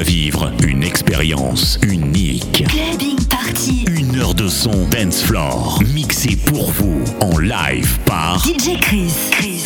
à vivre une expérience unique. Clubbing Party. Une heure de son dance floor mixé pour vous en live par DJ Chris. Chris.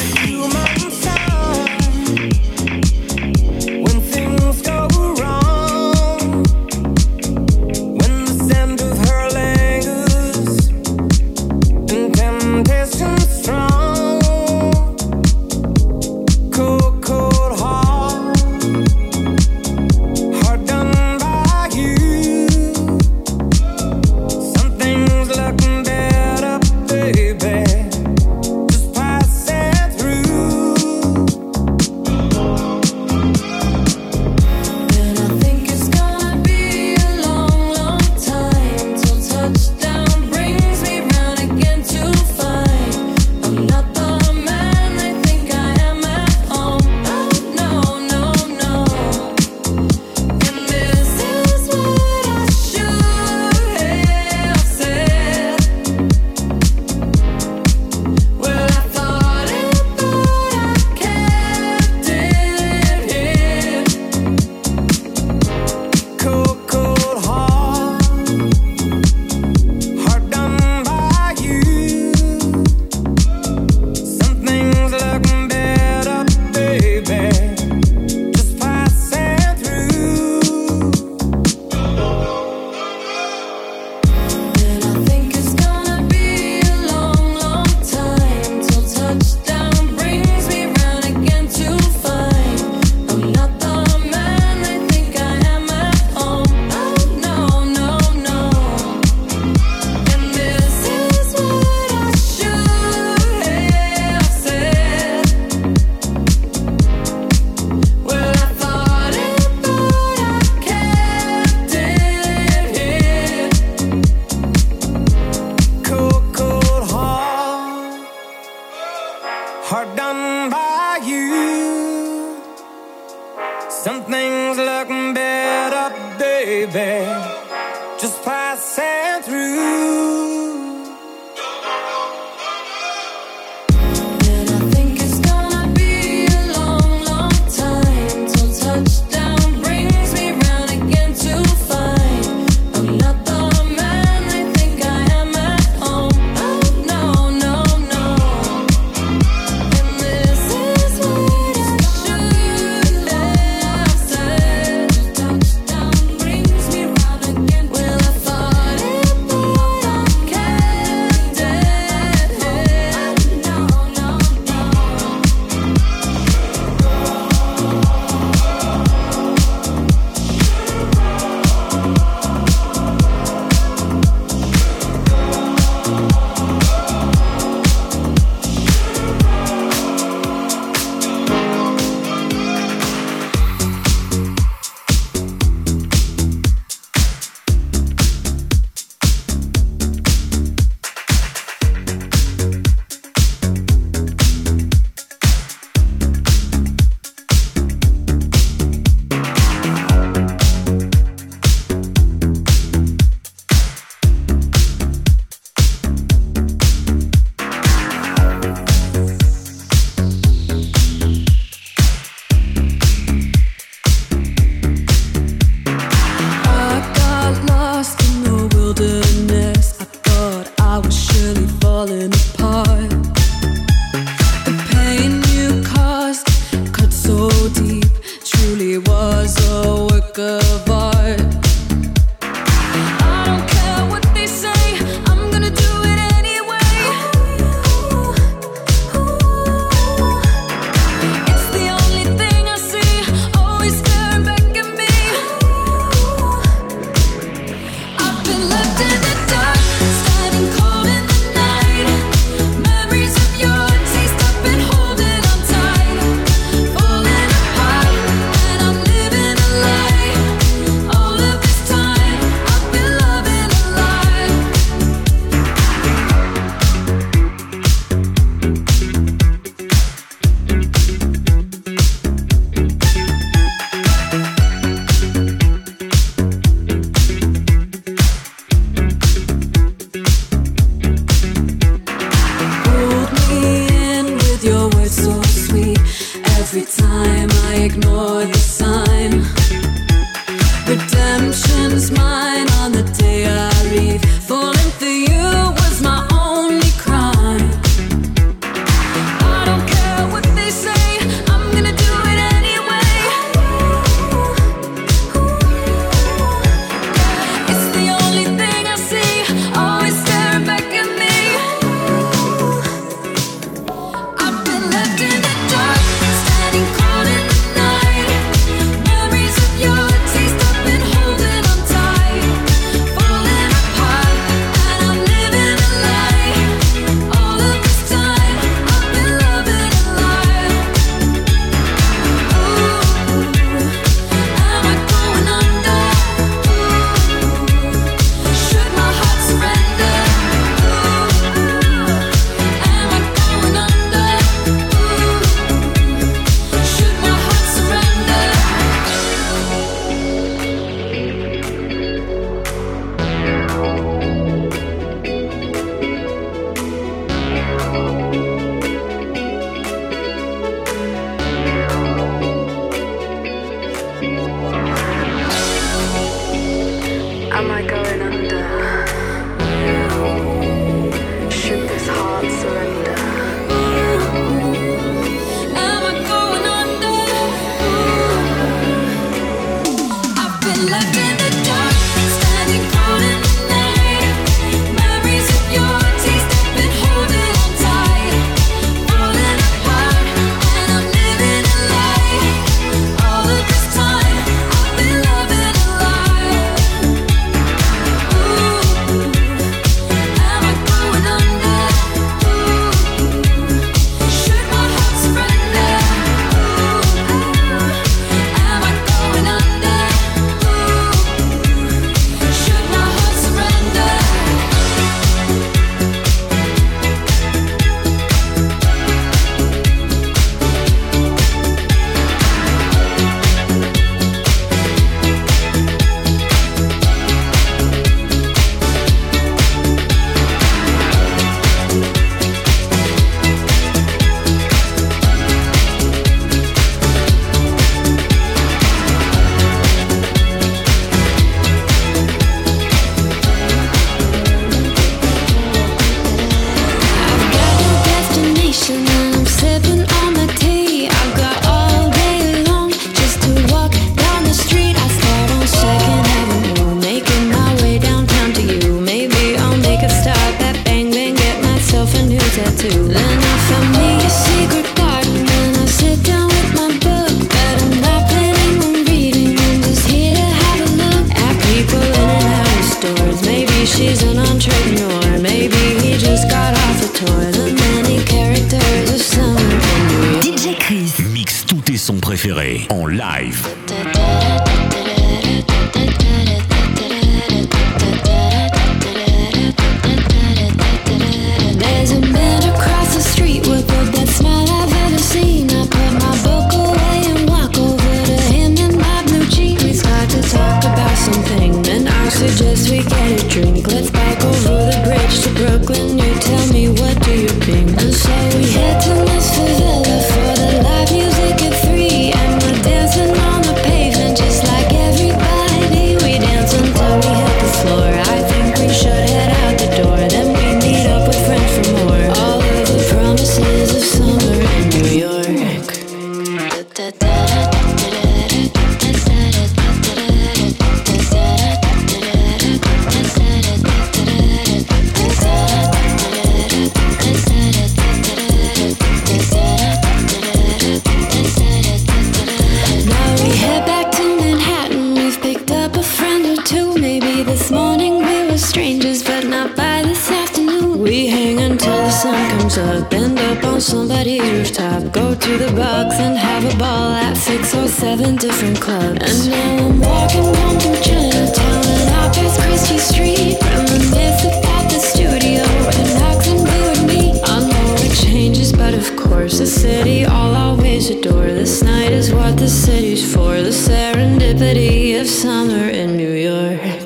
arms up, end up on somebody's rooftop. Go to the box and have a ball at six or seven different clubs. And now I'm walking home to Chinatown and I pass Chrystie Street. reminiscing about the studio and Knox and Blue and me. I know it changes, but of course, the city I'll always adore. This night is what the city's for. The serendipity of summer in New York.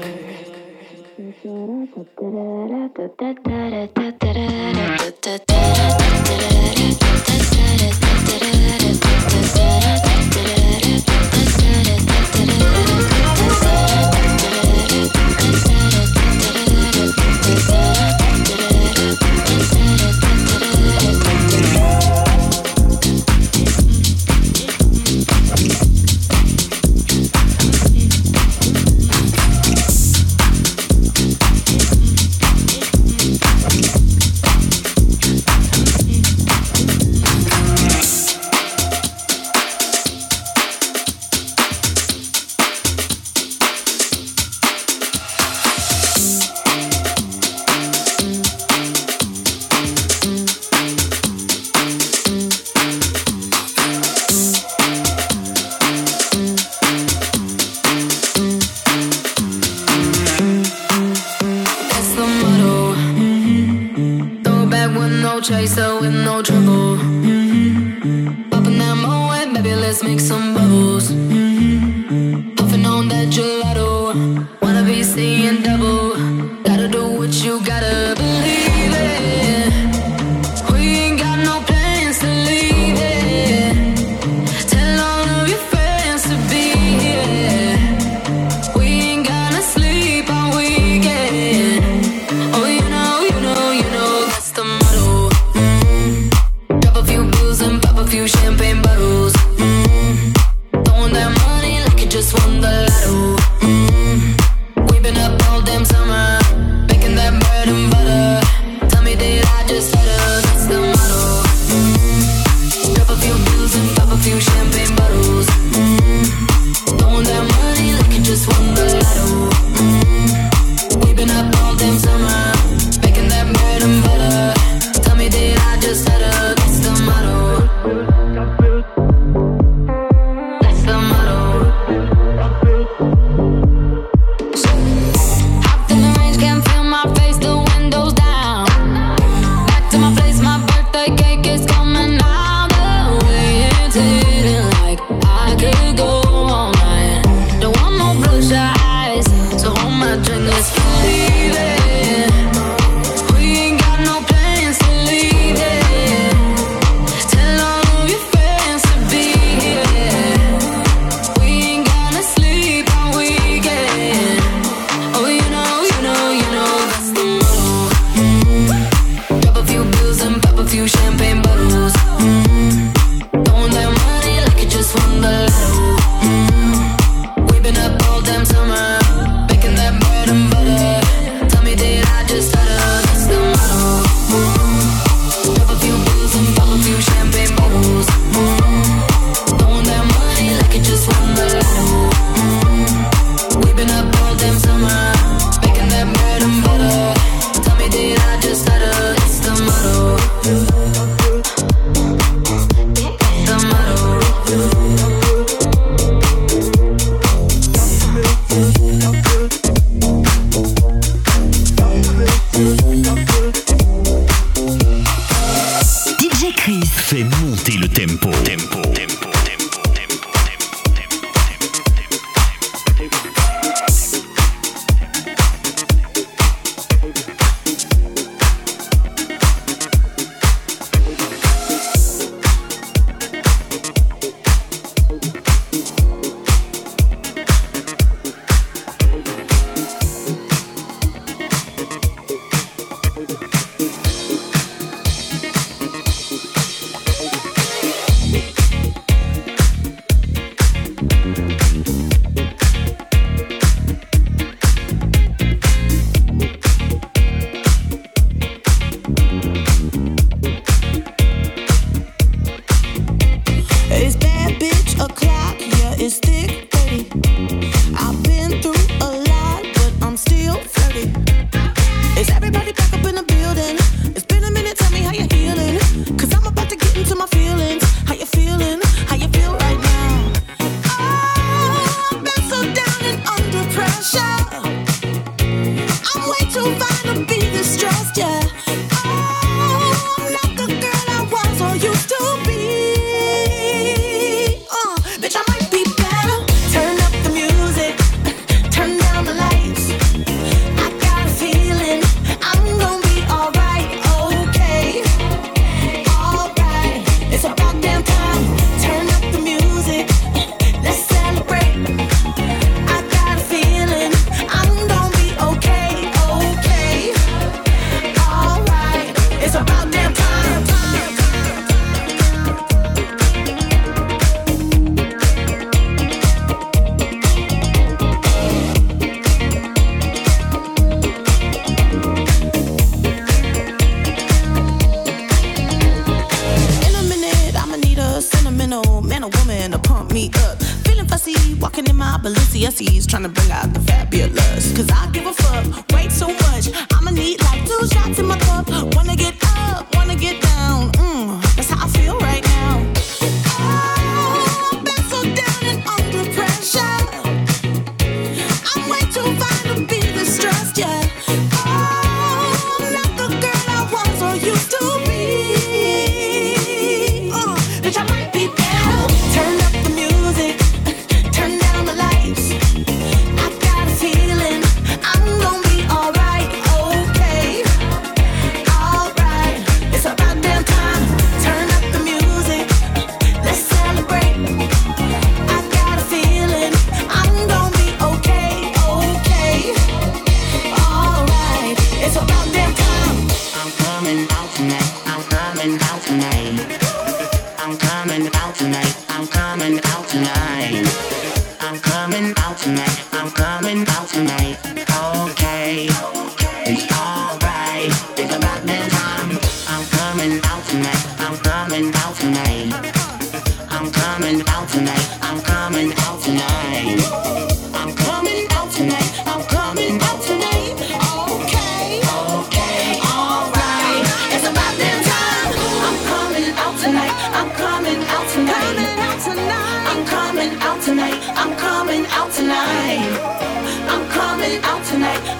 da da da da da da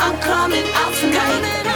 I'm coming out tonight.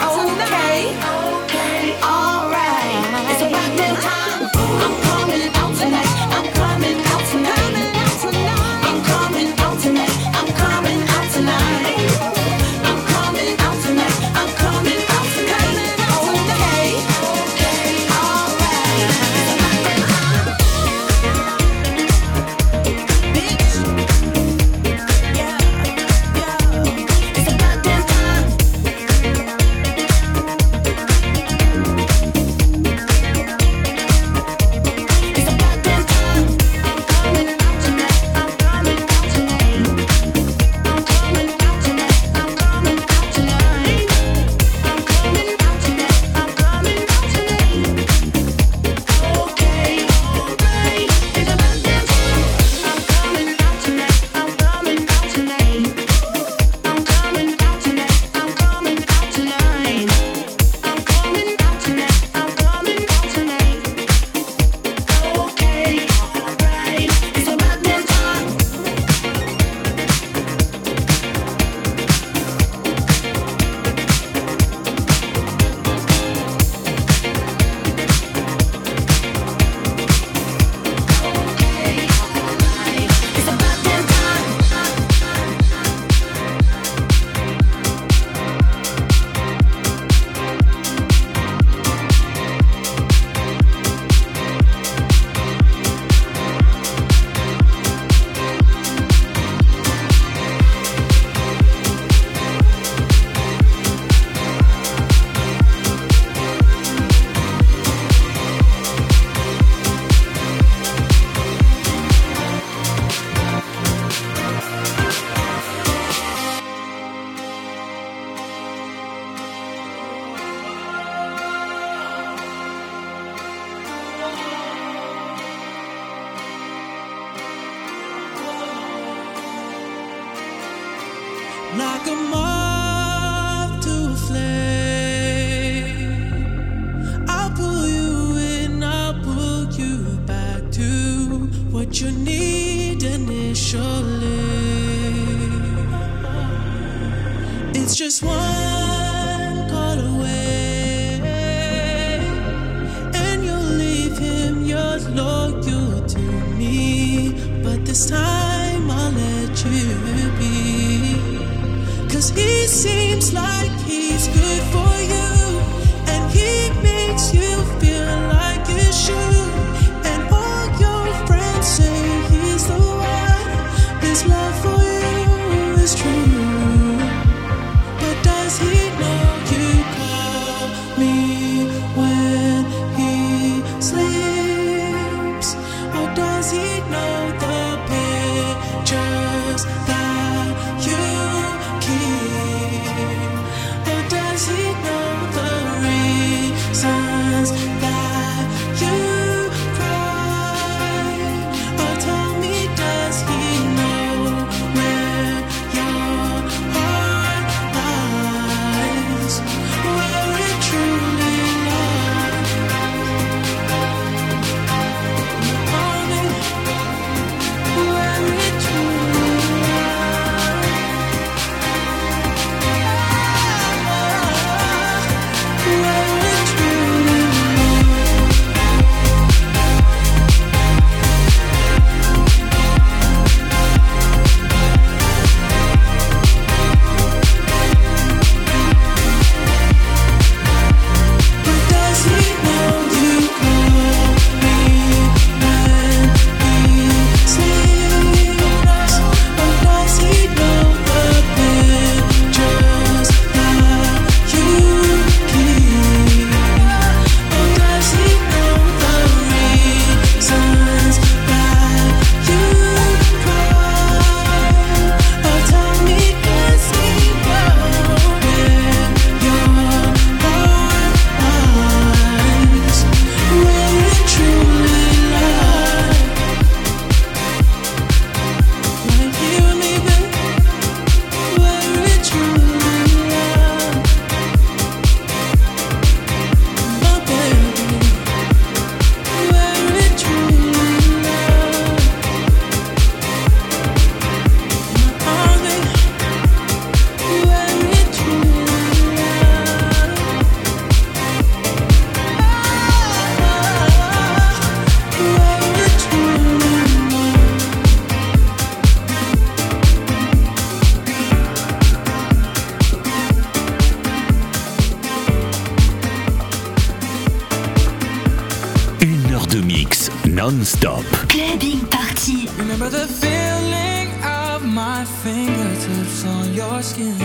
My fingertips on your skin.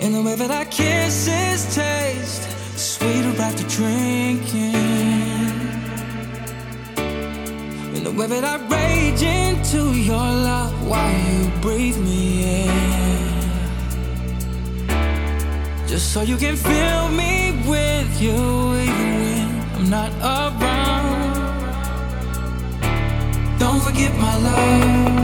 In the way that our kisses taste sweeter after drinking. In the way that I rage into your love while you breathe me in. Just so you can fill me with you even when I'm not around. Forget my love.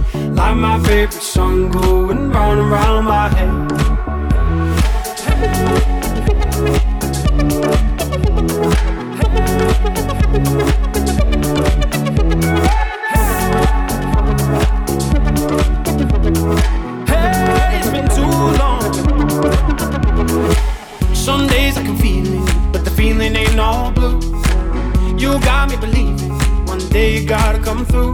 Like my favorite song going round and round my head. Ain't all blue. you got me believing one day you gotta come through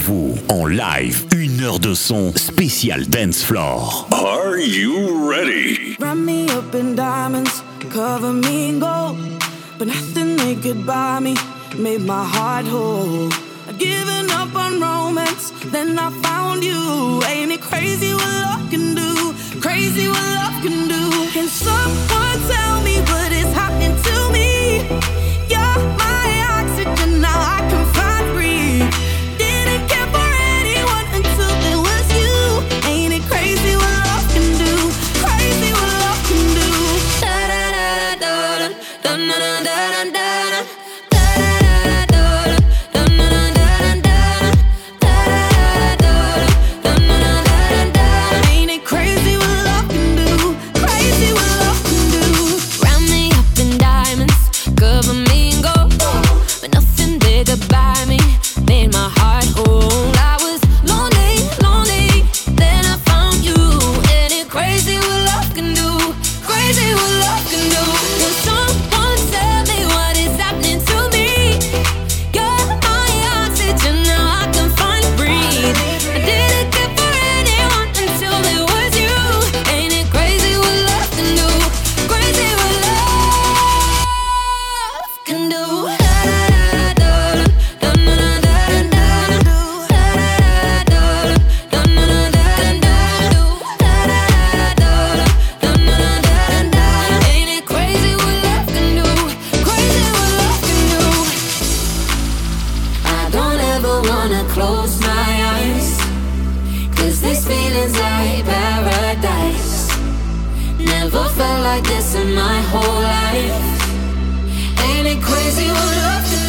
vous en live. Une heure de son spécial dance floor. Are you ready? Wrap me up in diamonds, cover me in gold. But nothing they could buy me made my heart whole. I'd given up on romance, then I found you. Ain't it crazy what love can do? Crazy what love can do? Can someone tell me? wanna close my eyes. Cause this feeling's like paradise. Never felt like this in my whole life. Ain't it crazy what love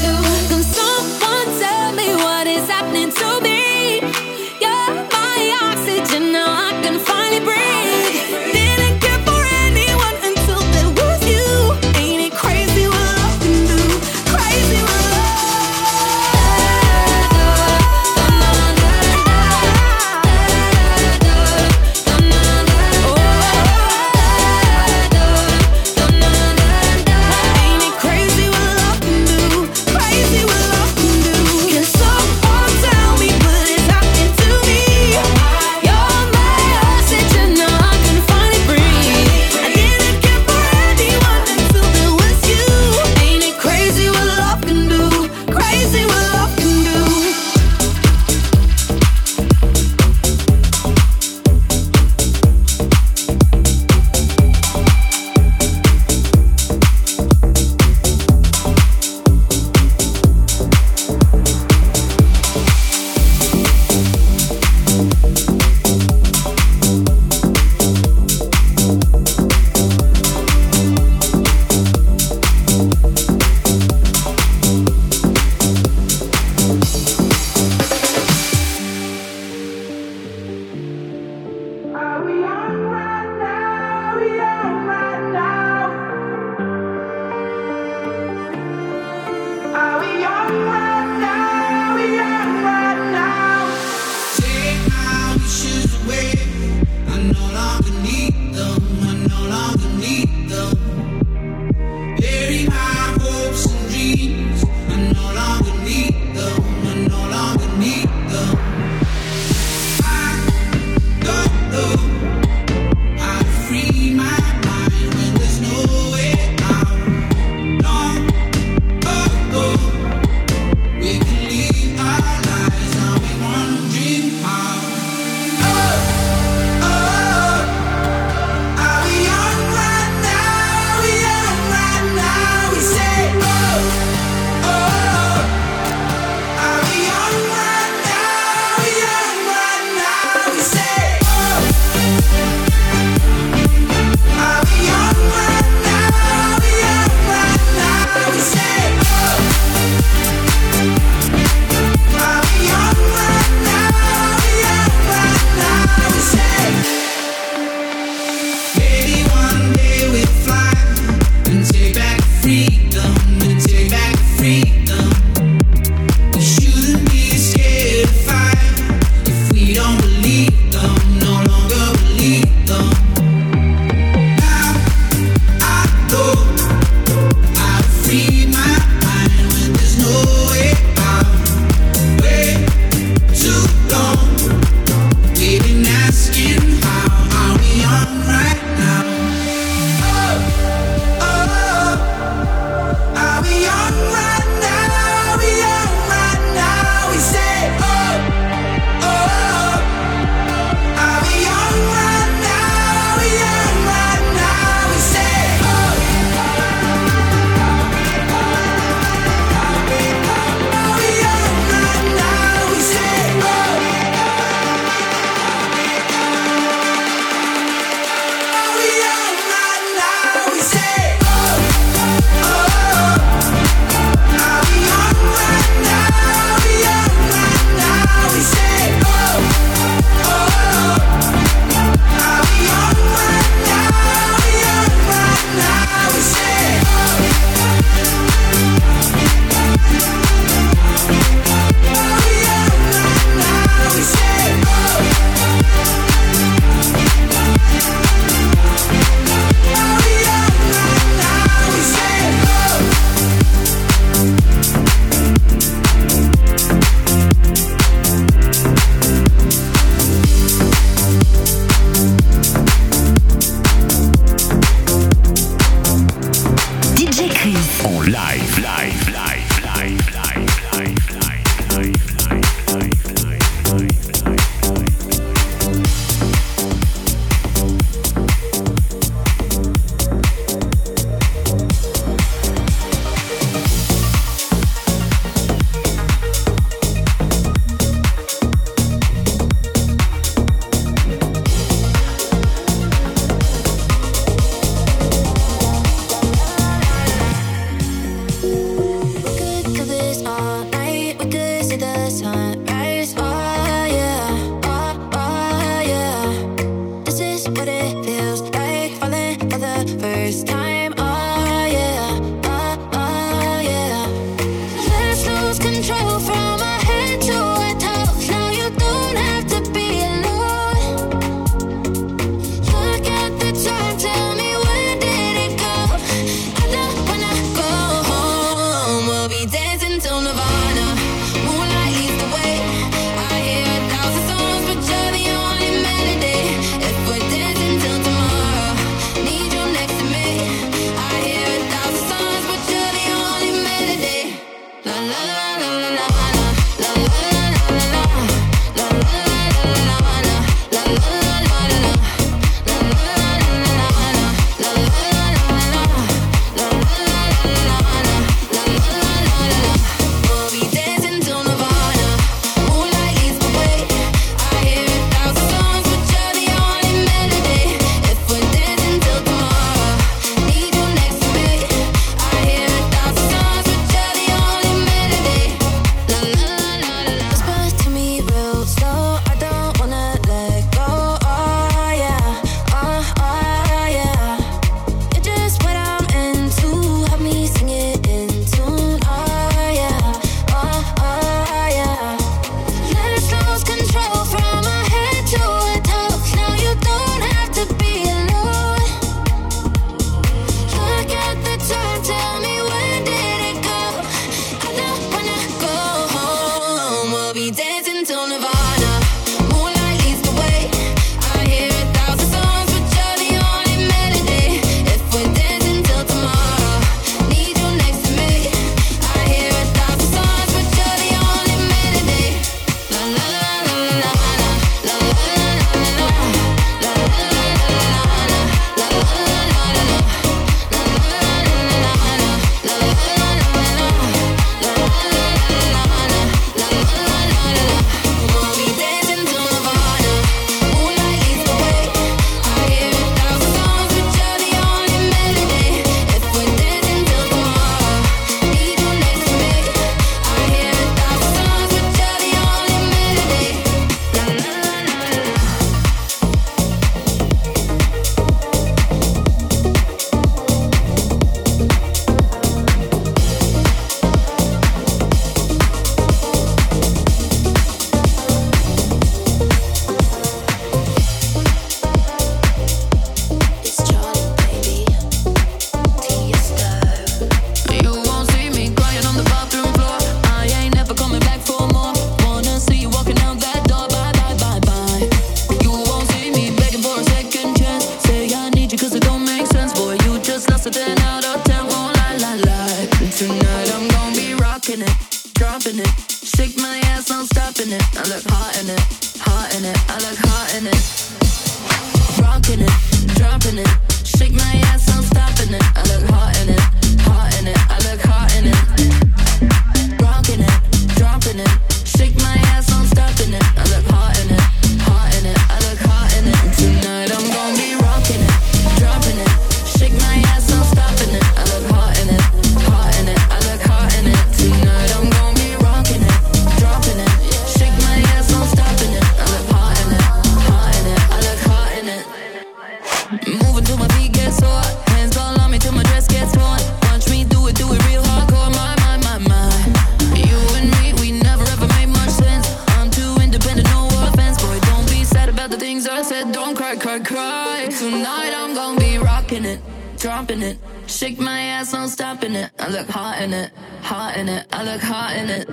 it. Shake my ass, nonstop in it. I look hot in it, hot in it. I look hot in it.